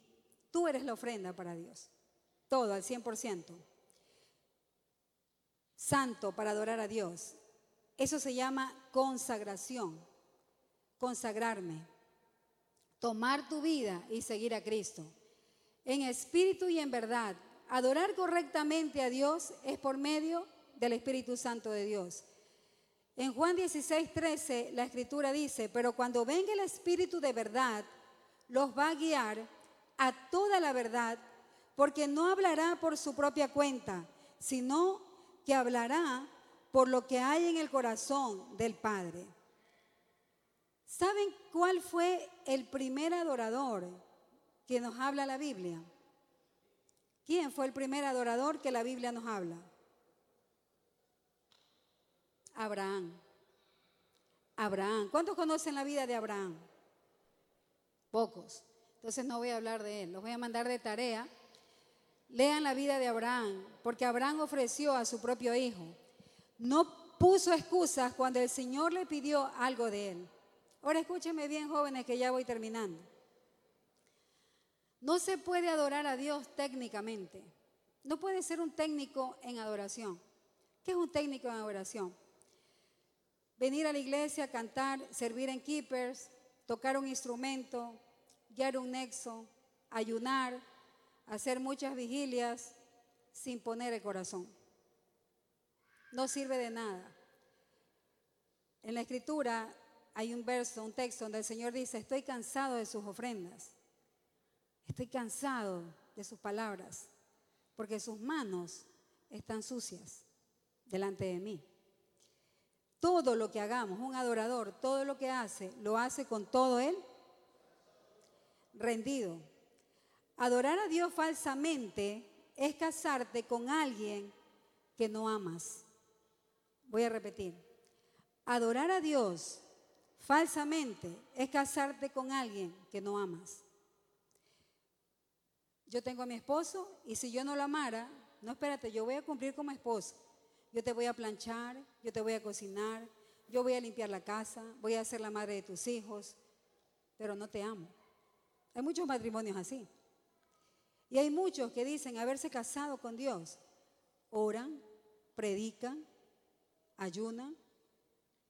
Tú eres la ofrenda para Dios. Todo al 100%. Santo para adorar a Dios. Eso se llama consagración. Consagrarme. Tomar tu vida y seguir a Cristo. En espíritu y en verdad. Adorar correctamente a Dios es por medio del Espíritu Santo de Dios. En Juan 16, 13, la escritura dice, pero cuando venga el Espíritu de verdad, los va a guiar a toda la verdad, porque no hablará por su propia cuenta, sino que hablará por lo que hay en el corazón del Padre. ¿Saben cuál fue el primer adorador que nos habla la Biblia? ¿Quién fue el primer adorador que la Biblia nos habla? Abraham. Abraham. ¿Cuántos conocen la vida de Abraham? Pocos. Entonces no voy a hablar de él, los voy a mandar de tarea. Lean la vida de Abraham, porque Abraham ofreció a su propio hijo. No puso excusas cuando el Señor le pidió algo de él. Ahora escúchenme bien, jóvenes, que ya voy terminando. No se puede adorar a Dios técnicamente. No puede ser un técnico en adoración. ¿Qué es un técnico en adoración? Venir a la iglesia, cantar, servir en keepers, tocar un instrumento, guiar un nexo, ayunar, hacer muchas vigilias sin poner el corazón. No sirve de nada. En la escritura hay un verso, un texto donde el Señor dice, estoy cansado de sus ofrendas, estoy cansado de sus palabras, porque sus manos están sucias delante de mí. Todo lo que hagamos, un adorador, todo lo que hace, lo hace con todo él rendido. Adorar a Dios falsamente es casarte con alguien que no amas. Voy a repetir. Adorar a Dios falsamente es casarte con alguien que no amas. Yo tengo a mi esposo y si yo no lo amara, no espérate, yo voy a cumplir como esposo. Yo te voy a planchar, yo te voy a cocinar, yo voy a limpiar la casa, voy a ser la madre de tus hijos, pero no te amo. Hay muchos matrimonios así. Y hay muchos que dicen haberse casado con Dios. Oran, predican, ayunan,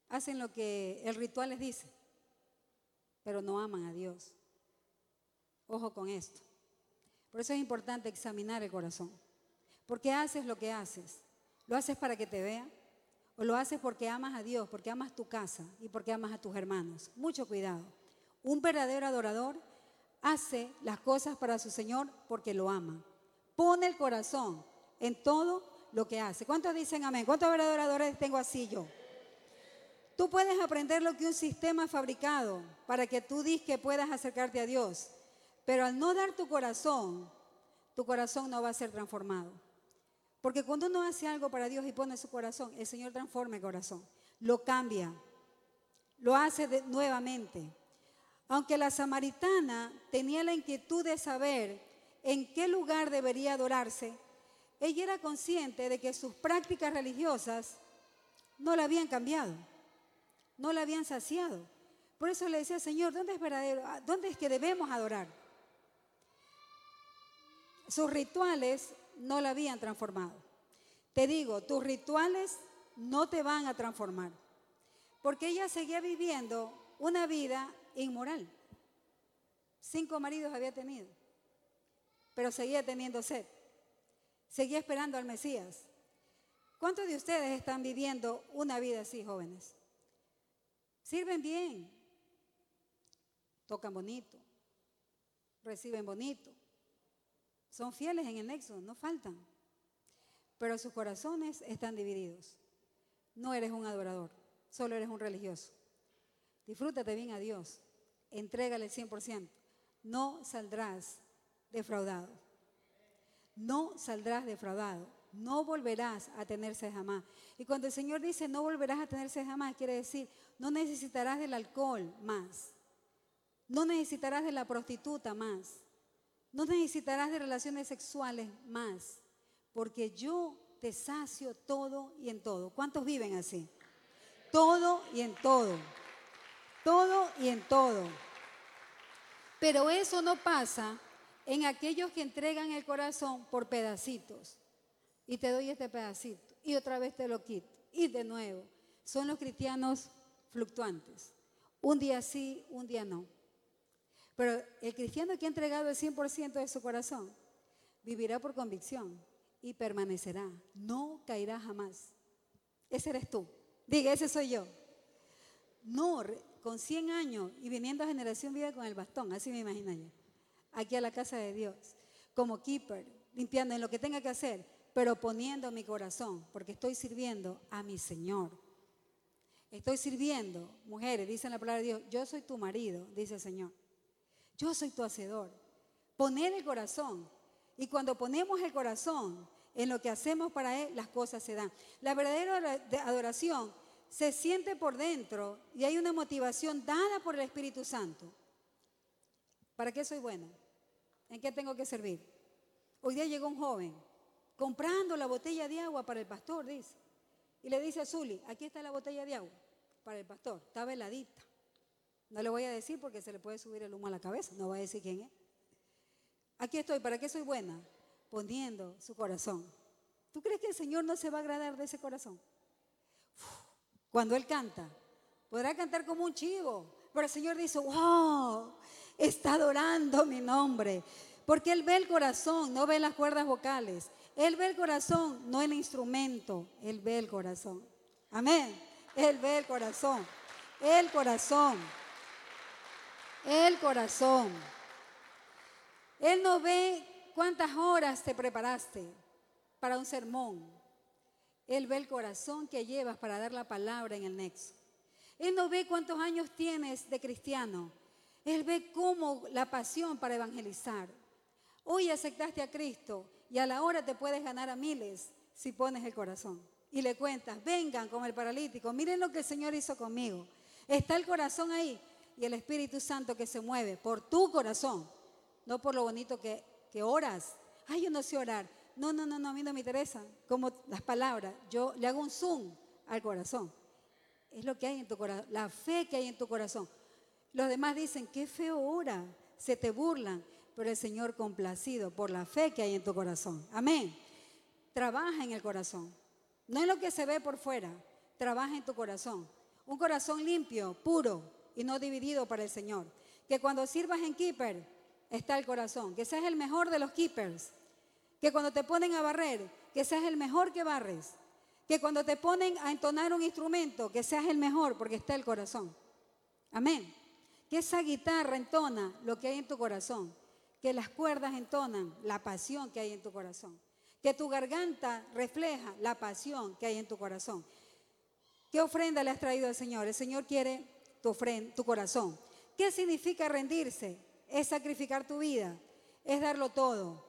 hacen lo que el ritual les dice, pero no aman a Dios. Ojo con esto. Por eso es importante examinar el corazón. ¿Por qué haces lo que haces? ¿Lo haces para que te vean? ¿O lo haces porque amas a Dios, porque amas tu casa y porque amas a tus hermanos? Mucho cuidado. Un verdadero adorador hace las cosas para su Señor porque lo ama. Pone el corazón en todo lo que hace. ¿Cuántos dicen amén? ¿Cuántos adoradores tengo así yo? Tú puedes aprender lo que un sistema ha fabricado para que tú digas que puedas acercarte a Dios, pero al no dar tu corazón, tu corazón no va a ser transformado. Porque cuando uno hace algo para Dios y pone su corazón, el Señor transforma el corazón, lo cambia, lo hace nuevamente. Aunque la samaritana tenía la inquietud de saber en qué lugar debería adorarse, ella era consciente de que sus prácticas religiosas no la habían cambiado, no la habían saciado. Por eso le decía, Señor, ¿dónde es verdadero? ¿Dónde es que debemos adorar? Sus rituales no la habían transformado. Te digo, tus rituales no te van a transformar, porque ella seguía viviendo una vida inmoral. Cinco maridos había tenido, pero seguía teniendo sed. Seguía esperando al Mesías. ¿Cuántos de ustedes están viviendo una vida así, jóvenes? Sirven bien, tocan bonito, reciben bonito, son fieles en el nexo, no faltan. Pero sus corazones están divididos. No eres un adorador, solo eres un religioso. Disfrútate bien a Dios, entrégale el 100%. No saldrás defraudado. No saldrás defraudado. No volverás a tenerse jamás. Y cuando el Señor dice no volverás a tenerse jamás, quiere decir no necesitarás del alcohol más. No necesitarás de la prostituta más. No necesitarás de relaciones sexuales más, porque yo te sacio todo y en todo. ¿Cuántos viven así? Todo y en todo. Todo y en todo. Pero eso no pasa en aquellos que entregan el corazón por pedacitos. Y te doy este pedacito. Y otra vez te lo quito. Y de nuevo. Son los cristianos fluctuantes. Un día sí, un día no. Pero el cristiano que ha entregado el 100% de su corazón vivirá por convicción y permanecerá. No caerá jamás. Ese eres tú. Diga, ese soy yo. No, con 100 años y viniendo a generación viva con el bastón, así me imagino yo. Aquí a la casa de Dios, como keeper, limpiando en lo que tenga que hacer, pero poniendo mi corazón, porque estoy sirviendo a mi Señor. Estoy sirviendo, mujeres, dice la palabra de Dios, yo soy tu marido, dice el Señor. Yo soy tu hacedor. Poner el corazón. Y cuando ponemos el corazón en lo que hacemos para Él, las cosas se dan. La verdadera adoración se siente por dentro y hay una motivación dada por el Espíritu Santo. ¿Para qué soy bueno? ¿En qué tengo que servir? Hoy día llegó un joven comprando la botella de agua para el pastor, dice. Y le dice a Zuli, aquí está la botella de agua para el pastor, está veladita. No le voy a decir porque se le puede subir el humo a la cabeza, no voy a decir quién es. Aquí estoy, ¿para qué soy buena? Poniendo su corazón. ¿Tú crees que el Señor no se va a agradar de ese corazón? Cuando Él canta, podrá cantar como un chivo, pero el Señor dice, wow, está adorando mi nombre. Porque Él ve el corazón, no ve las cuerdas vocales. Él ve el corazón, no el instrumento. Él ve el corazón. Amén. Él ve el corazón. El corazón. El corazón. Él no ve cuántas horas te preparaste para un sermón. Él ve el corazón que llevas para dar la palabra en el nexo. Él no ve cuántos años tienes de cristiano. Él ve cómo la pasión para evangelizar. Hoy aceptaste a Cristo y a la hora te puedes ganar a miles si pones el corazón. Y le cuentas, vengan como el paralítico, miren lo que el Señor hizo conmigo. Está el corazón ahí y el Espíritu Santo que se mueve por tu corazón, no por lo bonito que, que oras. Ay, yo no sé orar. No, no, no, no, a mí no me interesa. Como las palabras, yo le hago un zoom al corazón. Es lo que hay en tu corazón, la fe que hay en tu corazón. Los demás dicen, qué feo ora, se te burlan, pero el Señor complacido por la fe que hay en tu corazón. Amén. Trabaja en el corazón. No es lo que se ve por fuera, trabaja en tu corazón. Un corazón limpio, puro y no dividido para el Señor. Que cuando sirvas en keeper está el corazón. Que seas el mejor de los keepers que cuando te ponen a barrer, que seas el mejor que barres. Que cuando te ponen a entonar un instrumento, que seas el mejor porque está el corazón. Amén. Que esa guitarra entona lo que hay en tu corazón. Que las cuerdas entonan la pasión que hay en tu corazón. Que tu garganta refleja la pasión que hay en tu corazón. ¿Qué ofrenda le has traído al Señor? El Señor quiere tu, corazón. ¿Qué significa rendirse? Es sacrificar tu vida, es darlo todo.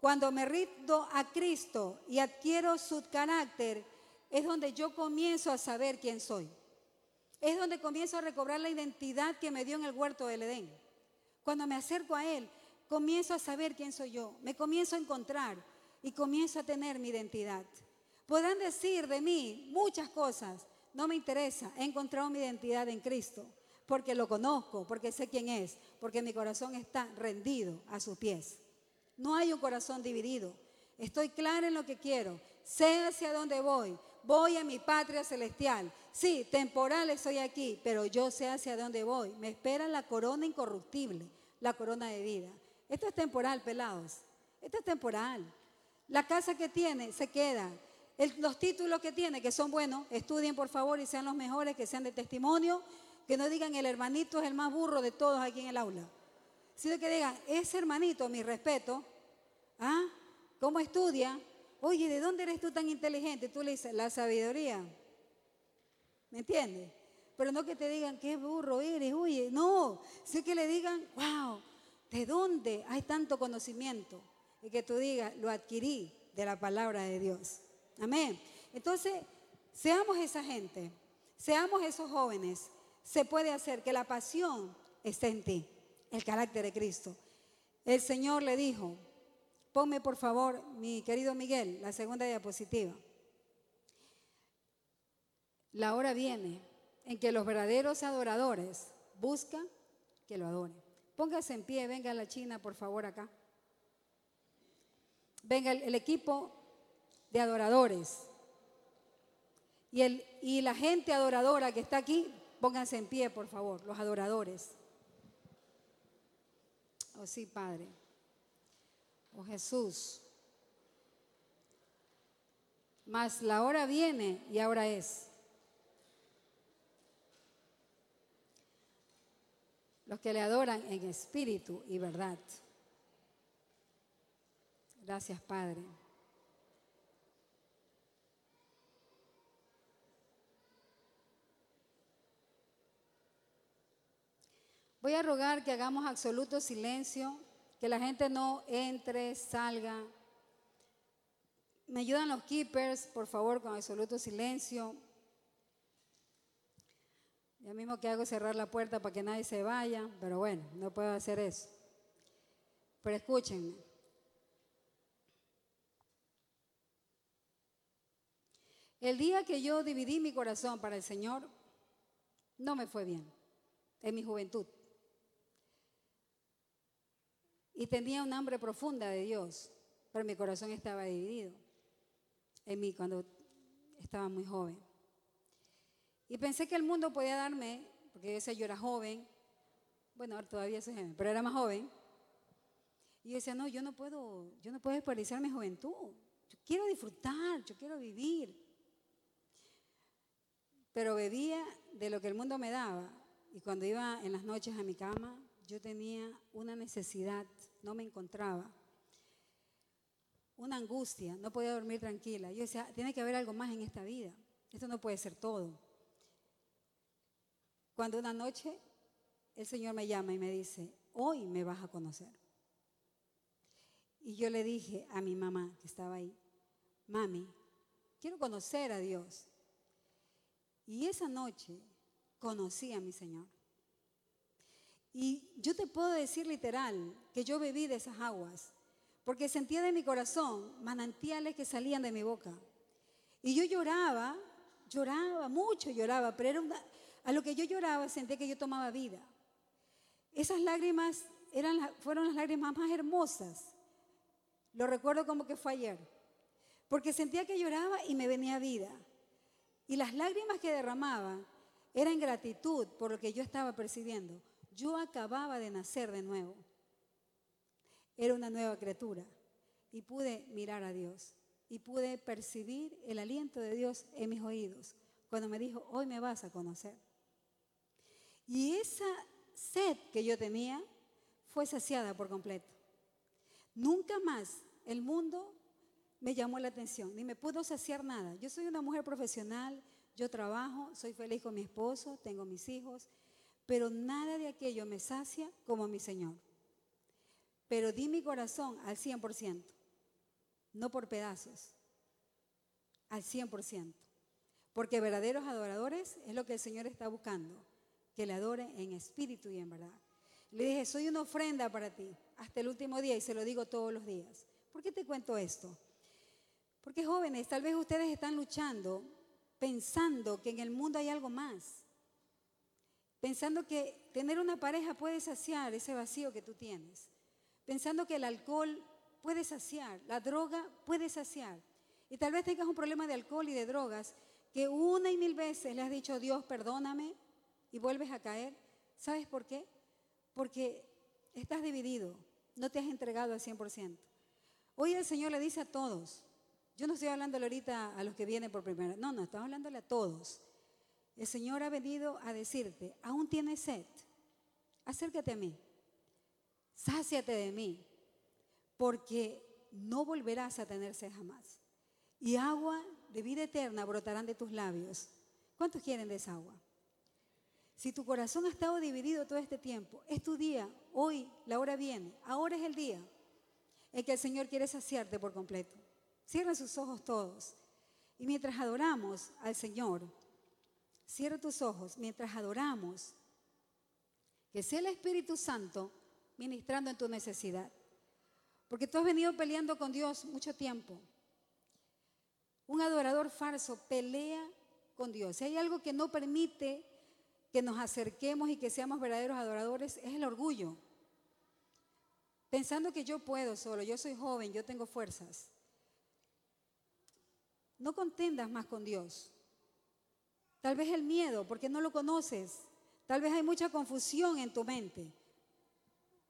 Cuando me rindo a Cristo y adquiero su carácter, es donde yo comienzo a saber quién soy. Es donde comienzo a recobrar la identidad que me dio en el huerto del Edén. Cuando me acerco a Él, comienzo a saber quién soy yo. Me comienzo a encontrar y comienzo a tener mi identidad. Podrán decir de mí muchas cosas. No me interesa. He encontrado mi identidad en Cristo. Porque lo conozco, porque sé quién es, porque mi corazón está rendido a sus pies. No hay un corazón dividido. Estoy clara en lo que quiero. Sé hacia dónde voy. Voy a mi patria celestial. Sí, temporal estoy aquí, pero yo sé hacia dónde voy. Me espera la corona incorruptible, la corona de vida. Esto es temporal, pelados. Esto es temporal. La casa que tiene se queda. Los títulos que tiene, que son buenos, estudien por favor y sean los mejores, que sean de testimonio, que no digan el hermanito es el más burro de todos aquí en el aula sino que digan, ese hermanito, mi respeto, ¿ah? ¿Cómo estudia? Oye, ¿de dónde eres tú tan inteligente? Tú le dices, la sabiduría. ¿Me entiendes? Pero no que te digan, qué burro eres, oye, no, sí que le digan, wow, ¿de dónde hay tanto conocimiento? Y que tú digas, lo adquirí de la palabra de Dios. Amén. Entonces, seamos esa gente, seamos esos jóvenes. Se puede hacer que la pasión esté en ti el carácter de Cristo. El Señor le dijo, ponme por favor, mi querido Miguel, la segunda diapositiva. La hora viene en que los verdaderos adoradores buscan que lo adoren. Póngase en pie, venga la China, por favor, acá. Venga el, equipo de adoradores. Y, el, y la gente adoradora que está aquí, pónganse en pie, por favor, los adoradores. Oh sí, Padre. Oh Jesús. Mas la hora viene y ahora es. Los que le adoran en espíritu y verdad. Gracias, Padre. Voy a rogar que hagamos absoluto silencio, que la gente no entre, salga. Me ayudan los keepers, por favor, con absoluto silencio. Ya mismo que hago cerrar la puerta para que nadie se vaya, pero bueno, no puedo hacer eso. Pero escúchenme. El día que yo dividí mi corazón para el Señor, no me fue bien, en mi juventud. Y tenía un hambre profunda de Dios, pero mi corazón estaba dividido en mí cuando estaba muy joven. Y pensé que el mundo podía darme, porque decía yo era joven, bueno, todavía soy joven, pero era más joven. Y yo decía, no, yo no puedo, yo no puedo desperdiciar mi juventud. Yo quiero disfrutar, yo quiero vivir. Pero bebía de lo que el mundo me daba. Y cuando iba en las noches a mi cama, yo tenía una necesidad, no me encontraba. Una angustia, no podía dormir tranquila. Yo decía, tiene que haber algo más en esta vida. Esto no puede ser todo. Cuando una noche el Señor me llama y me dice, hoy me vas a conocer. Y yo le dije a mi mamá que estaba ahí, mami, quiero conocer a Dios. Y esa noche conocí a mi Señor. Y yo te puedo decir literal que yo bebí de esas aguas, porque sentía de mi corazón manantiales que salían de mi boca. Y yo lloraba, lloraba, mucho lloraba, pero era una, a lo que yo lloraba sentía que yo tomaba vida. Esas lágrimas eran, fueron las lágrimas más hermosas. Lo recuerdo como que fue ayer. Porque sentía que lloraba y me venía vida. Y las lágrimas que derramaba eran gratitud por lo que yo estaba percibiendo. Yo acababa de nacer de nuevo. Era una nueva criatura. Y pude mirar a Dios. Y pude percibir el aliento de Dios en mis oídos. Cuando me dijo, hoy me vas a conocer. Y esa sed que yo tenía fue saciada por completo. Nunca más el mundo me llamó la atención, ni me pudo saciar nada. Yo soy una mujer profesional, yo trabajo, soy feliz con mi esposo, tengo mis hijos, pero nada de aquello me sacia como mi Señor. Pero di mi corazón al 100%, no por pedazos, al 100%. Porque verdaderos adoradores es lo que el Señor está buscando que le adore en espíritu y en verdad. Le dije, soy una ofrenda para ti hasta el último día y se lo digo todos los días. ¿Por qué te cuento esto? Porque jóvenes, tal vez ustedes están luchando pensando que en el mundo hay algo más. Pensando que tener una pareja puede saciar ese vacío que tú tienes. Pensando que el alcohol puede saciar, la droga puede saciar. Y tal vez tengas un problema de alcohol y de drogas que una y mil veces le has dicho, Dios, perdóname, y vuelves a caer. ¿Sabes por qué? Porque estás dividido, no te has entregado al 100%. Hoy el Señor le dice a todos, yo no estoy hablándole ahorita a los que vienen por primera no, no, estamos hablándole a todos. El Señor ha venido a decirte, aún tienes sed, acércate a mí, sáciate de mí, porque no volverás a tener sed jamás. Y agua de vida eterna brotarán de tus labios. ¿Cuántos quieren de esa agua? Si tu corazón ha estado dividido todo este tiempo, es tu día, hoy la hora viene, ahora es el día en que el Señor quiere saciarte por completo. Cierra sus ojos todos. Y mientras adoramos al Señor, cierra tus ojos mientras adoramos. Que sea el Espíritu Santo ministrando en tu necesidad. Porque tú has venido peleando con Dios mucho tiempo. Un adorador falso pelea con Dios. Si hay algo que no permite que nos acerquemos y que seamos verdaderos adoradores es el orgullo. Pensando que yo puedo solo, yo soy joven, yo tengo fuerzas. No contendas más con Dios. Tal vez el miedo, porque no lo conoces. Tal vez hay mucha confusión en tu mente.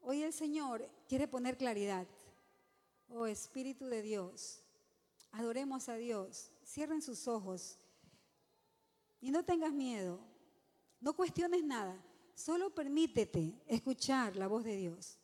Hoy el Señor quiere poner claridad. Oh Espíritu de Dios, adoremos a Dios. Cierren sus ojos y no tengas miedo. No cuestiones nada, solo permítete escuchar la voz de Dios.